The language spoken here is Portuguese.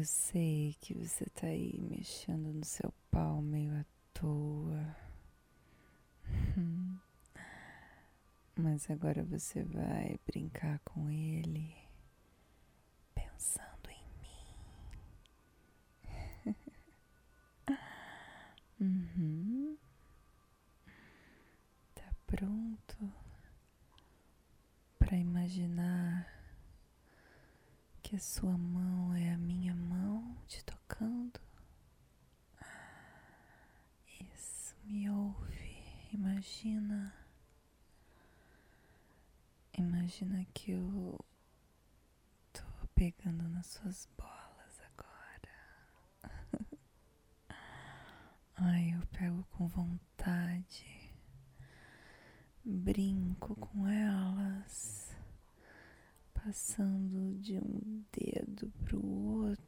Eu sei que você tá aí mexendo no seu pau meio à toa. Mas agora você vai brincar com ele pensando em mim. uhum. Tá pronto para imaginar que a sua mão é a minha mão te tocando. Isso, me ouve, imagina. Imagina que eu tô pegando nas suas bolas agora. Ai, eu pego com vontade, brinco com elas passando de um dedo para o outro,